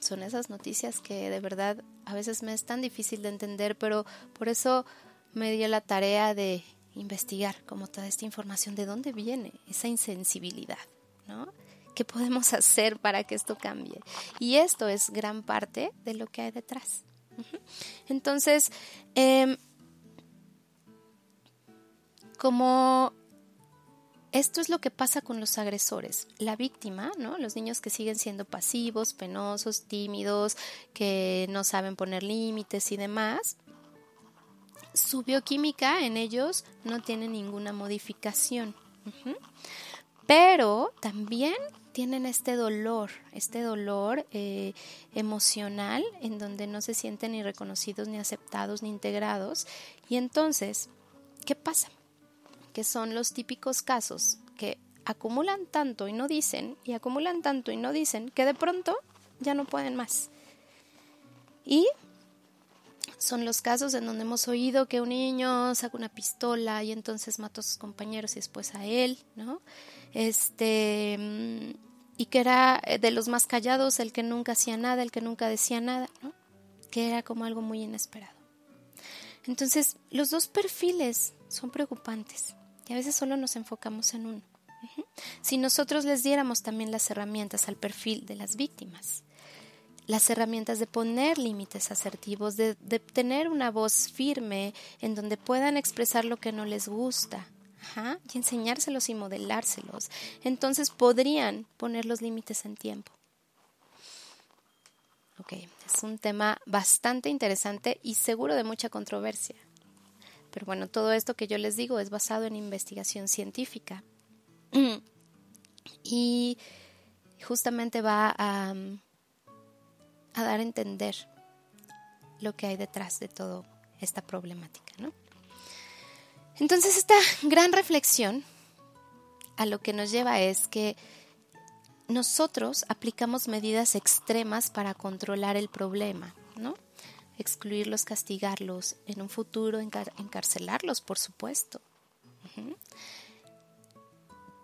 A: Son esas noticias que de verdad a veces me es tan difícil de entender, pero por eso me dio la tarea de investigar como toda esta información, de dónde viene esa insensibilidad, ¿no? ¿Qué podemos hacer para que esto cambie? Y esto es gran parte de lo que hay detrás. Entonces, eh, como esto es lo que pasa con los agresores. La víctima, ¿no? Los niños que siguen siendo pasivos, penosos, tímidos, que no saben poner límites y demás, su bioquímica en ellos no tiene ninguna modificación. Pero también tienen este dolor, este dolor eh, emocional en donde no se sienten ni reconocidos, ni aceptados, ni integrados. Y entonces, ¿qué pasa? Que son los típicos casos que acumulan tanto y no dicen, y acumulan tanto y no dicen, que de pronto ya no pueden más. Y son los casos en donde hemos oído que un niño saca una pistola y entonces mata a sus compañeros y después a él, ¿no? Este, mm, y que era de los más callados, el que nunca hacía nada, el que nunca decía nada, ¿no? Que era como algo muy inesperado. Entonces, los dos perfiles son preocupantes y a veces solo nos enfocamos en uno. Si nosotros les diéramos también las herramientas al perfil de las víctimas, las herramientas de poner límites asertivos, de, tener una voz firme en donde puedan expresar lo que no les gusta, y enseñárselos y modelárselos, entonces podrían poner los límites en tiempo. Ok, es un tema bastante interesante y seguro de mucha controversia. Pero bueno, todo esto que yo les digo es basado en investigación científica. Y justamente va a, dar a entender lo que hay detrás de toda esta problemática, ¿no? Entonces esta gran reflexión a lo que nos lleva es que nosotros aplicamos medidas extremas para controlar el problema, ¿no? Excluirlos, castigarlos, en un futuro encarcelarlos, por supuesto.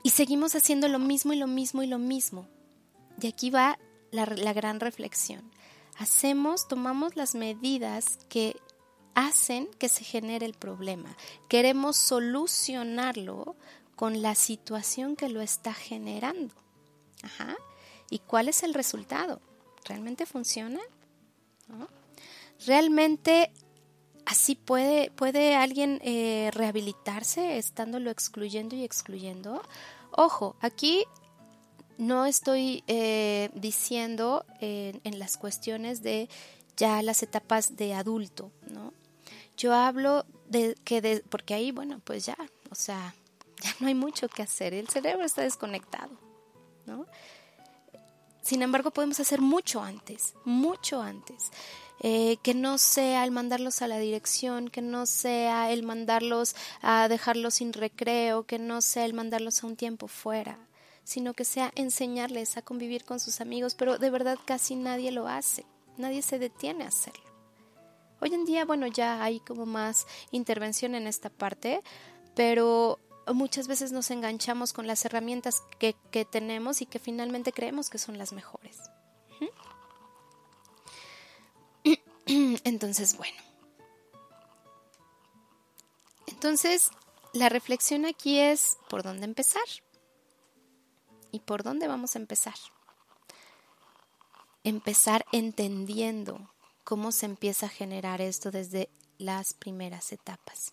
A: Y seguimos haciendo lo mismo y lo mismo y lo mismo. De aquí va la, gran reflexión. Hacemos, tomamos las medidas que hacen que se genere el problema. Queremos solucionarlo con la situación que lo está generando. ¿Y cuál es el resultado? ¿Realmente funciona? ¿Realmente así puede, puede alguien eh, rehabilitarse estándolo excluyendo y excluyendo? Ojo, aquí no estoy eh, diciendo en las cuestiones de ya las etapas de adulto, ¿no? Yo hablo de que, de, porque ahí, bueno, pues ya, o sea, ya no hay mucho que hacer, el cerebro está desconectado, ¿no? Sin embargo, podemos hacer mucho antes, mucho antes. Eh, que no sea el mandarlos a la dirección, que no sea el mandarlos a dejarlos sin recreo, que no sea el mandarlos a un tiempo fuera, sino que sea enseñarles a convivir con sus amigos, pero de verdad casi nadie lo hace, nadie se detiene a hacerlo. Hoy en día, bueno, ya hay como más intervención en esta parte, pero muchas veces nos enganchamos con las herramientas que, tenemos y que finalmente creemos que son las mejores. Entonces, bueno. Entonces, la reflexión aquí es por dónde empezar. ¿Y por dónde vamos a empezar? Empezar entendiendo cómo se empieza a generar esto desde las primeras etapas.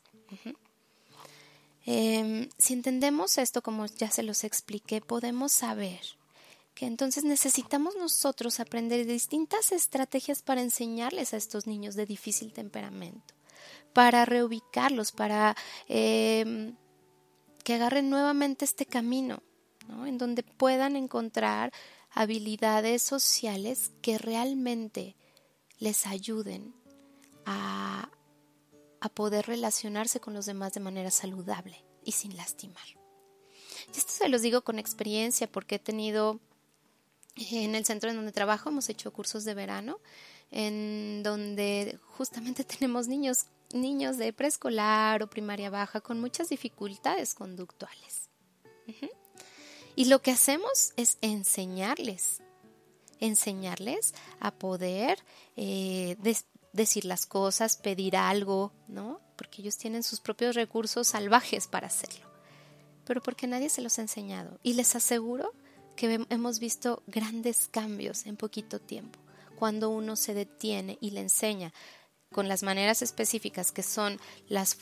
A: Em, si entendemos esto, como ya se los expliqué, podemos saber que entonces necesitamos nosotros aprender distintas estrategias para enseñarles a estos niños de difícil temperamento, para reubicarlos, para em, que agarren nuevamente este camino, en donde puedan encontrar habilidades sociales que realmente les ayuden a, poder relacionarse con los demás de manera saludable y sin lastimar. Y esto se los digo con experiencia porque he tenido en el centro en donde trabajo, hemos hecho cursos de verano en donde justamente tenemos niños, niños de preescolar o primaria baja con muchas dificultades conductuales. Y lo que hacemos es enseñarles enseñarles a poder eh, decir las cosas, pedir algo, ¿no? Porque ellos tienen sus propios recursos salvajes para hacerlo, pero porque nadie se los ha enseñado. Y les aseguro que hemos visto grandes cambios en poquito tiempo, cuando uno se detiene y le enseña con las maneras específicas que son las,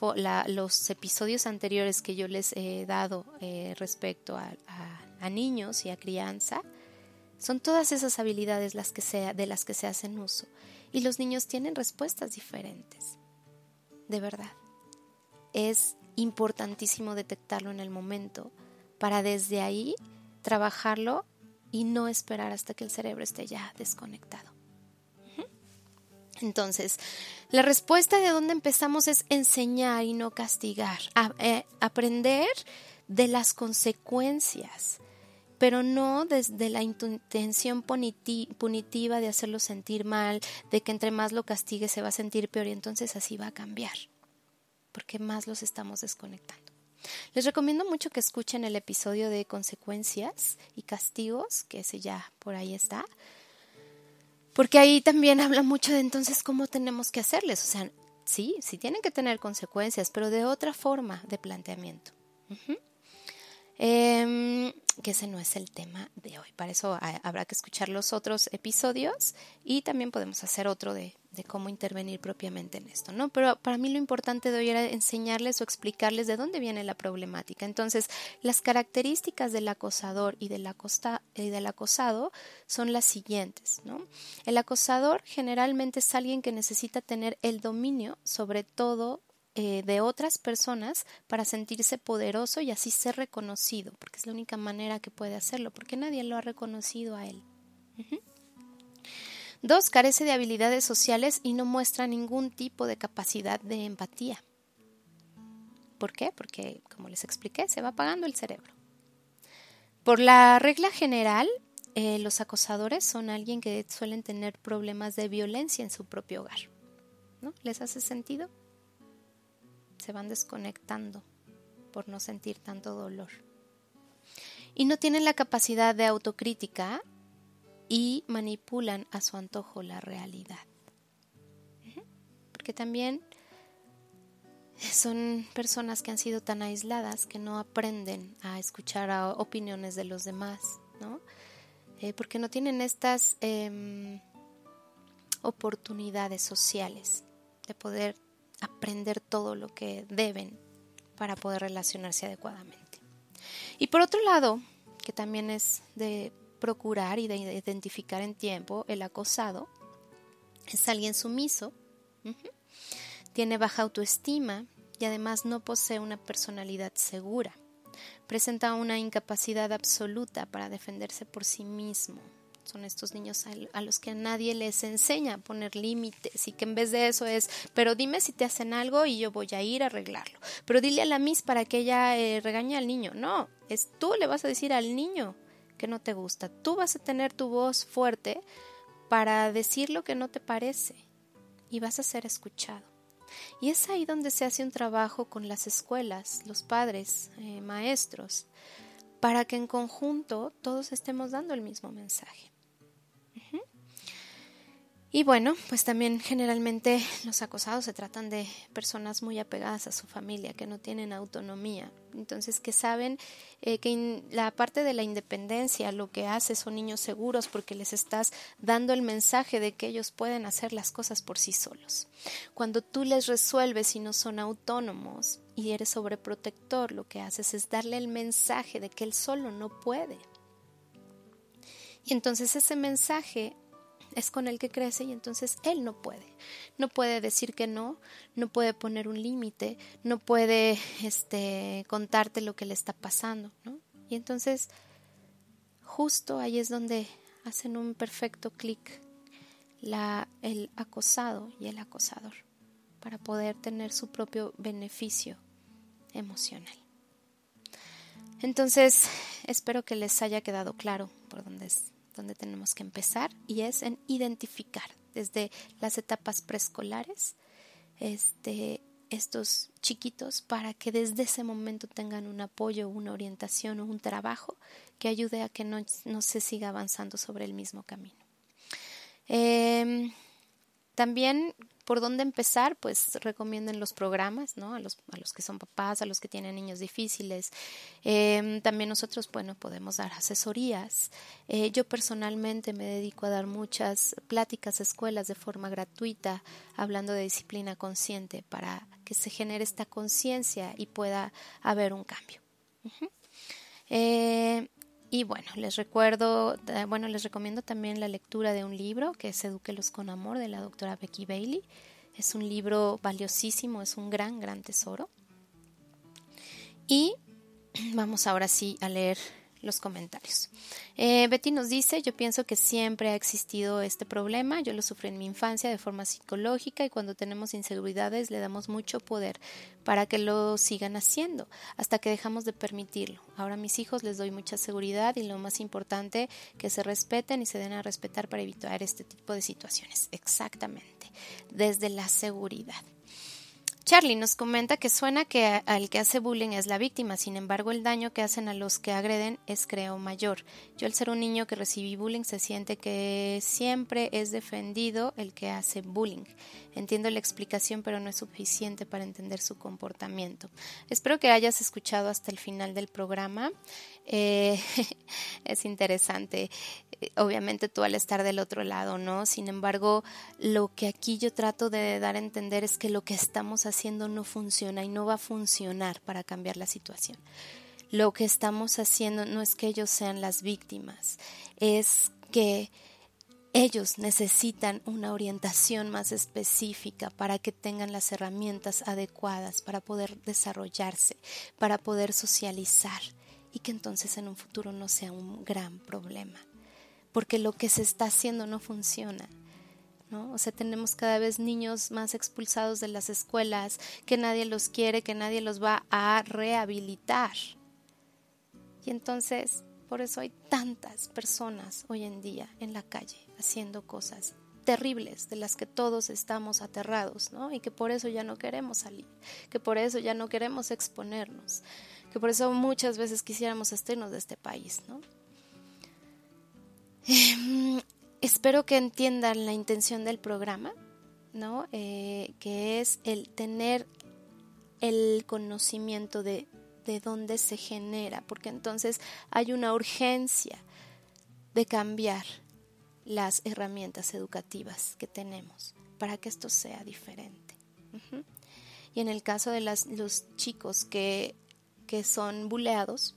A: los episodios anteriores que yo les he dado eh, respecto a, a niños y a crianza, son todas esas habilidades las que sea, de las que se hacen uso. Y los niños tienen respuestas diferentes. De verdad. Es importantísimo detectarlo en el momento para desde ahí trabajarlo y no esperar hasta que el cerebro esté ya desconectado. Entonces, la respuesta de dónde empezamos es enseñar y no castigar, eh, aprender de las consecuencias, pero no desde la intención punitiva de hacerlo sentir mal, de que entre más lo castigue se va a sentir peor y entonces así va a cambiar, porque más los estamos desconectando. Les recomiendo mucho que escuchen el episodio de consecuencias y castigos, que ese ya por ahí está, porque ahí también habla mucho de entonces cómo tenemos que hacerles. O sea, sí, sí tienen que tener consecuencias, pero de otra forma de planteamiento. Em, que ese no es el tema de hoy. Para eso habrá que escuchar los otros episodios y también podemos hacer otro de, de, cómo intervenir propiamente en esto, ¿no? Pero para mí lo importante de hoy era enseñarles o explicarles de dónde viene la problemática. Entonces, las características del acosador y del, y del acosado son las siguientes, ¿no? El acosador generalmente es alguien que necesita tener el dominio sobre todo eh, de otras personas para sentirse poderoso y así ser reconocido, porque es la única manera que puede hacerlo, porque nadie lo ha reconocido a él. Dos, carece de habilidades sociales y no muestra ningún tipo de capacidad de empatía. ¿Por qué? Porque, como les expliqué, se va apagando el cerebro. Por la regla general, eh, los acosadores son alguien que suelen tener problemas de violencia en su propio hogar. ¿No? ¿Les hace sentido? Se van desconectando por no sentir tanto dolor. Y no tienen la capacidad de autocrítica y manipulan a su antojo la realidad. Porque también son personas que han sido tan aisladas que no aprenden a escuchar a opiniones de los demás, ¿no? Eh, porque no tienen estas em, oportunidades sociales de poder aprender todo lo que deben para poder relacionarse adecuadamente. Y por otro lado, que también es de procurar y de identificar en tiempo, el acosado es alguien sumiso, tiene baja autoestima y además no posee una personalidad segura. Presenta una incapacidad absoluta para defenderse por sí mismo, son estos niños a los que nadie les enseña a poner límites y que en vez de eso es, pero dime si te hacen algo y yo voy a ir a arreglarlo. Pero dile a la Miss para que ella eh, regañe al niño. No, es tú le vas a decir al niño que no te gusta. Tú vas a tener tu voz fuerte para decir lo que no te parece y vas a ser escuchado. Y es ahí donde se hace un trabajo con las escuelas, los padres, eh, maestros, para que en conjunto todos estemos dando el mismo mensaje. Y bueno, pues también generalmente los acosados se tratan de personas muy apegadas a su familia, que no tienen autonomía. Entonces, que saben eh, que la parte de la independencia lo que hace son niños seguros porque les estás dando el mensaje de que ellos pueden hacer las cosas por sí solos. Cuando tú les resuelves y no son autónomos y eres sobreprotector, lo que haces es darle el mensaje de que él solo no puede. Y entonces ese mensaje es con el que crece y entonces él no puede. No puede decir que no, no puede poner un límite, no puede este, contarte lo que le está pasando, ¿no? Y entonces justo ahí es donde hacen un perfecto clic el acosado y el acosador para poder tener su propio beneficio emocional. Entonces, espero que les haya quedado claro por dónde es donde tenemos que empezar y es en identificar desde las etapas preescolares este, estos chiquitos para que desde ese momento tengan un apoyo, una orientación o un trabajo que ayude a que no, se siga avanzando sobre el mismo camino. Em, también por dónde empezar, pues recomienden los programas, ¿no? A los, a los que son papás, a los que tienen niños difíciles. Em, también nosotros, bueno, podemos dar asesorías. Eh, yo personalmente me dedico a dar muchas pláticas a escuelas de forma gratuita, hablando de disciplina consciente, para que se genere esta conciencia y pueda haber un cambio. Y bueno, les recuerdo, eh, bueno, les recomiendo también la lectura de un libro que es Eduquelos con Amor de la doctora Becky Bailey. Es un libro valiosísimo, es un gran, gran tesoro. Y vamos ahora sí a leer los comentarios. Eh, Betty nos dice, yo pienso que siempre ha existido este problema, yo lo sufrí en mi infancia de forma psicológica y cuando tenemos inseguridades le damos mucho poder para que lo sigan haciendo hasta que dejamos de permitirlo. Ahora a mis hijos les doy mucha seguridad y lo más importante, que se respeten y se den a respetar para evitar este tipo de situaciones. Exactamente, desde la seguridad. Charlie nos comenta que suena que al que hace bullying es la víctima, sin embargo el daño que hacen a los que agreden es creo mayor. Yo al ser un niño que recibí bullying se siente que siempre es defendido el que hace bullying. Entiendo la explicación pero no es suficiente para entender su comportamiento. Espero que hayas escuchado hasta el final del programa. Eh, es interesante obviamente tú al estar del otro lado, ¿no? Sin embargo, lo que aquí yo trato de dar a entender es que lo que estamos haciendo no funciona y no va a funcionar para cambiar la situación. Lo que estamos haciendo no es que ellos sean las víctimas, es que ellos necesitan una orientación más específica para que tengan las herramientas adecuadas para poder desarrollarse, para poder socializar y que entonces en un futuro no sea un gran problema porque lo que se está haciendo no funciona. O sea, tenemos cada vez niños más expulsados de las escuelas, que nadie los quiere, que nadie los va a rehabilitar. Y entonces, por eso hay tantas personas hoy en día en la calle haciendo cosas terribles de las que todos estamos aterrados, ¿no? Y que por eso ya no queremos salir, que por eso ya no queremos exponernos, que por eso muchas veces quisiéramos estarnos de este país, ¿no? Em, espero que entiendan la intención del programa, ¿no? Eh, que es el tener el conocimiento de, de dónde se genera, porque entonces hay una urgencia de cambiar las herramientas educativas que tenemos para que esto sea diferente. Y en el caso de los chicos que, que son buleados,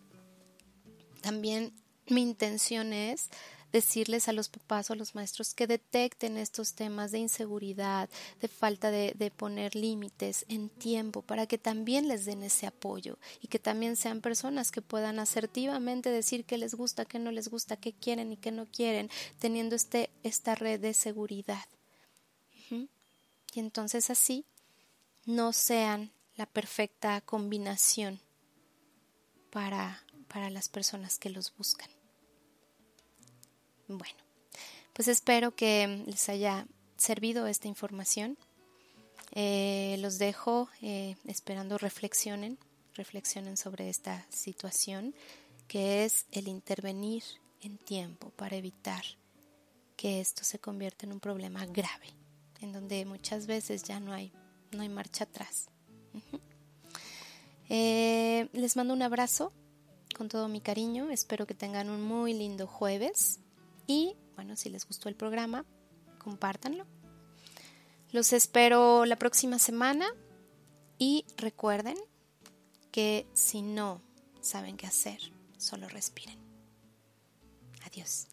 A: también mi intención es decirles a los papás o a los maestros que detecten estos temas de inseguridad, de falta de, de poner límites en tiempo, para que también les den ese apoyo y que también sean personas que puedan asertivamente decir qué les gusta, qué no les gusta, qué quieren y qué no quieren, teniendo este, esta red de seguridad. Y entonces así no sean la perfecta combinación para, para las personas que los buscan. Bueno, pues espero que les haya servido esta información. Eh, los dejo eh, esperando reflexionen, reflexionen sobre esta situación que es el intervenir en tiempo para evitar que esto se convierta en un problema grave, en donde muchas veces ya no hay, no hay marcha atrás. Eh, les mando un abrazo con todo mi cariño, espero que tengan un muy lindo jueves y bueno, si les gustó el programa, compártanlo. Los espero la próxima semana y recuerden que si no saben qué hacer, solo respiren. Adiós.